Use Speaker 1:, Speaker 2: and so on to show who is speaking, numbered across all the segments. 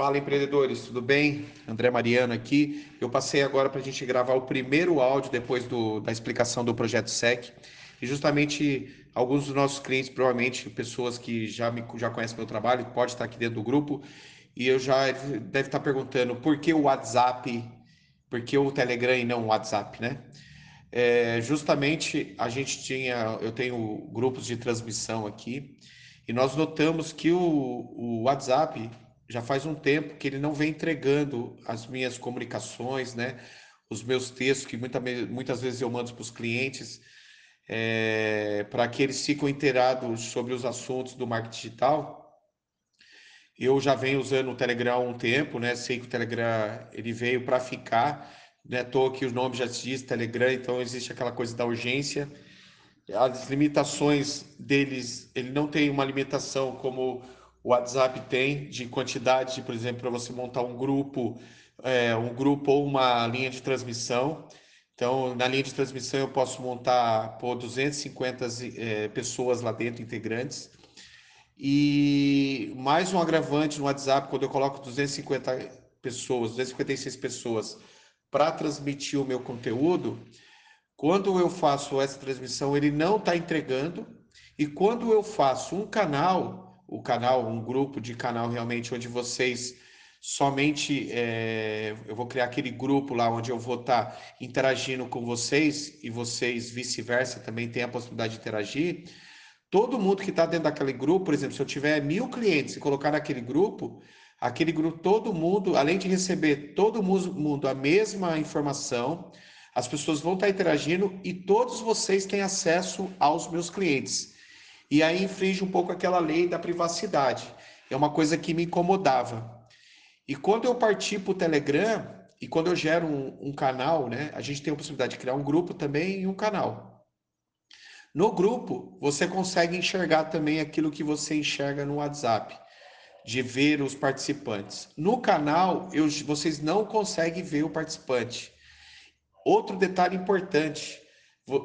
Speaker 1: Fala empreendedores, tudo bem? André Mariano aqui. Eu passei agora para a gente gravar o primeiro áudio depois do, da explicação do projeto SEC. E justamente alguns dos nossos clientes, provavelmente pessoas que já, me, já conhecem meu trabalho, pode estar aqui dentro do grupo, e eu já deve estar perguntando por que o WhatsApp, por que o Telegram e não o WhatsApp, né? É, justamente a gente tinha, eu tenho grupos de transmissão aqui, e nós notamos que o, o WhatsApp já faz um tempo que ele não vem entregando as minhas comunicações, né? Os meus textos, que muita, muitas vezes eu mando para os clientes, é, para que eles fiquem inteirados sobre os assuntos do marketing digital. Eu já venho usando o Telegram há um tempo, né? Sei que o Telegram ele veio para ficar, né? Tô que o nome já diz Telegram, então existe aquela coisa da urgência as limitações deles, ele não tem uma limitação como o WhatsApp tem de quantidade, por exemplo, para você montar um grupo, é, um grupo ou uma linha de transmissão. Então, na linha de transmissão eu posso montar por 250 é, pessoas lá dentro, integrantes. E mais um agravante no WhatsApp, quando eu coloco 250 pessoas, 256 pessoas para transmitir o meu conteúdo, quando eu faço essa transmissão, ele não está entregando. E quando eu faço um canal, o canal, um grupo de canal realmente, onde vocês somente é, eu vou criar aquele grupo lá onde eu vou estar tá interagindo com vocês e vocês vice-versa também tem a possibilidade de interagir. Todo mundo que está dentro daquele grupo, por exemplo, se eu tiver mil clientes e colocar naquele grupo, aquele grupo, todo mundo, além de receber todo mundo a mesma informação, as pessoas vão estar interagindo e todos vocês têm acesso aos meus clientes. E aí infringe um pouco aquela lei da privacidade. É uma coisa que me incomodava. E quando eu parti para o Telegram, e quando eu gero um, um, canal, né, a gente tem a possibilidade de criar um grupo também e um canal. No grupo, você consegue enxergar também aquilo que você enxerga no WhatsApp, de ver os participantes. No canal, eu, vocês não conseguem ver o participante. Outro detalhe importante,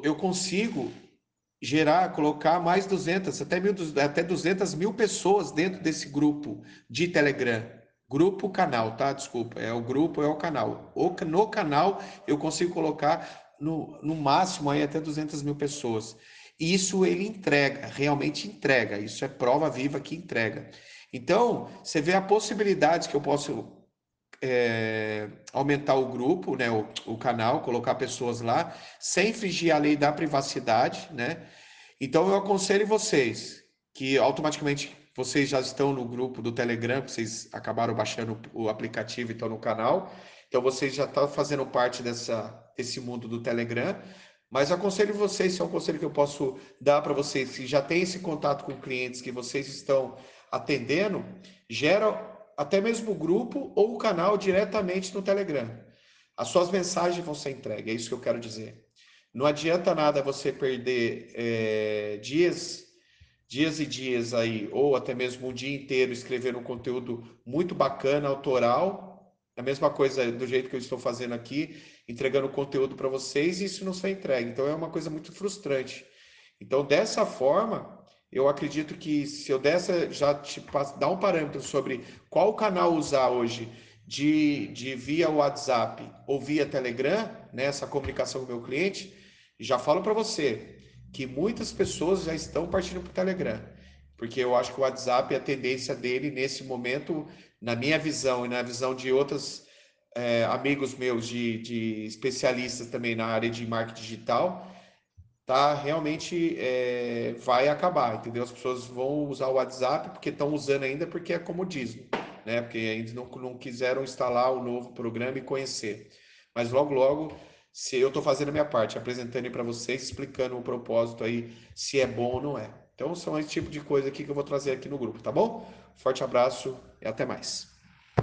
Speaker 1: eu consigo gerar, colocar mais 200, até, mil, até 200 mil pessoas dentro desse grupo de Telegram. Grupo canal, tá? Desculpa, é o grupo, é o canal. No canal eu consigo colocar no, no máximo aí até 200 mil pessoas. Isso ele entrega, realmente entrega. Isso é prova viva que entrega. Então, você vê a possibilidade que eu posso é, aumentar o grupo, né, o, o, canal, colocar pessoas lá, sem infringir a lei da privacidade, né? Então eu aconselho vocês que automaticamente vocês já estão no grupo do Telegram, vocês acabaram baixando o aplicativo e estão no canal, então vocês já estão fazendo parte dessa, desse mundo do Telegram. Mas aconselho vocês, se é um conselho que eu posso dar para vocês, que já tem esse contato com clientes que vocês estão atendendo, gera até mesmo o grupo ou o canal diretamente no Telegram. As suas mensagens vão ser entregues, é isso que eu quero dizer. Não adianta nada você perder é, dias, dias e dias aí, ou até mesmo um dia inteiro escrevendo um conteúdo muito bacana, autoral, a mesma coisa do jeito que eu estou fazendo aqui, entregando conteúdo para vocês e isso não ser entregue. Então é uma coisa muito frustrante. Então, dessa forma, eu acredito que se eu dessa já te dar um parâmetro sobre qual canal usar hoje de, de via WhatsApp ou via Telegram, nessa né, comunicação com o meu cliente, já falo para você que muitas pessoas já estão partindo para o Telegram, porque eu acho que o WhatsApp, a tendência dele nesse momento, na minha visão e na visão de outros é, amigos meus de, de especialistas também na área de marketing digital, tá realmente é, vai acabar, entendeu? As pessoas vão usar o WhatsApp porque estão usando ainda porque é comodismo, né? Porque ainda não, não quiseram instalar o novo programa e conhecer. Mas logo, logo, se eu estou fazendo a minha parte, apresentando para vocês, explicando o propósito aí, se é bom ou não é. Então, são esse tipo de coisa aqui que eu vou trazer aqui no grupo, tá bom? Forte abraço e até mais.